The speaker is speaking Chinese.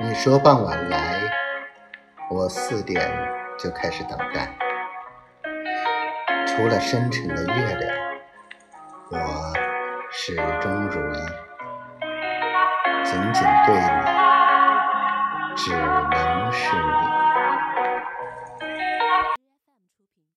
你说傍晚来我四点就开始等待除了深沉的月亮我始终如一。仅仅对你只能是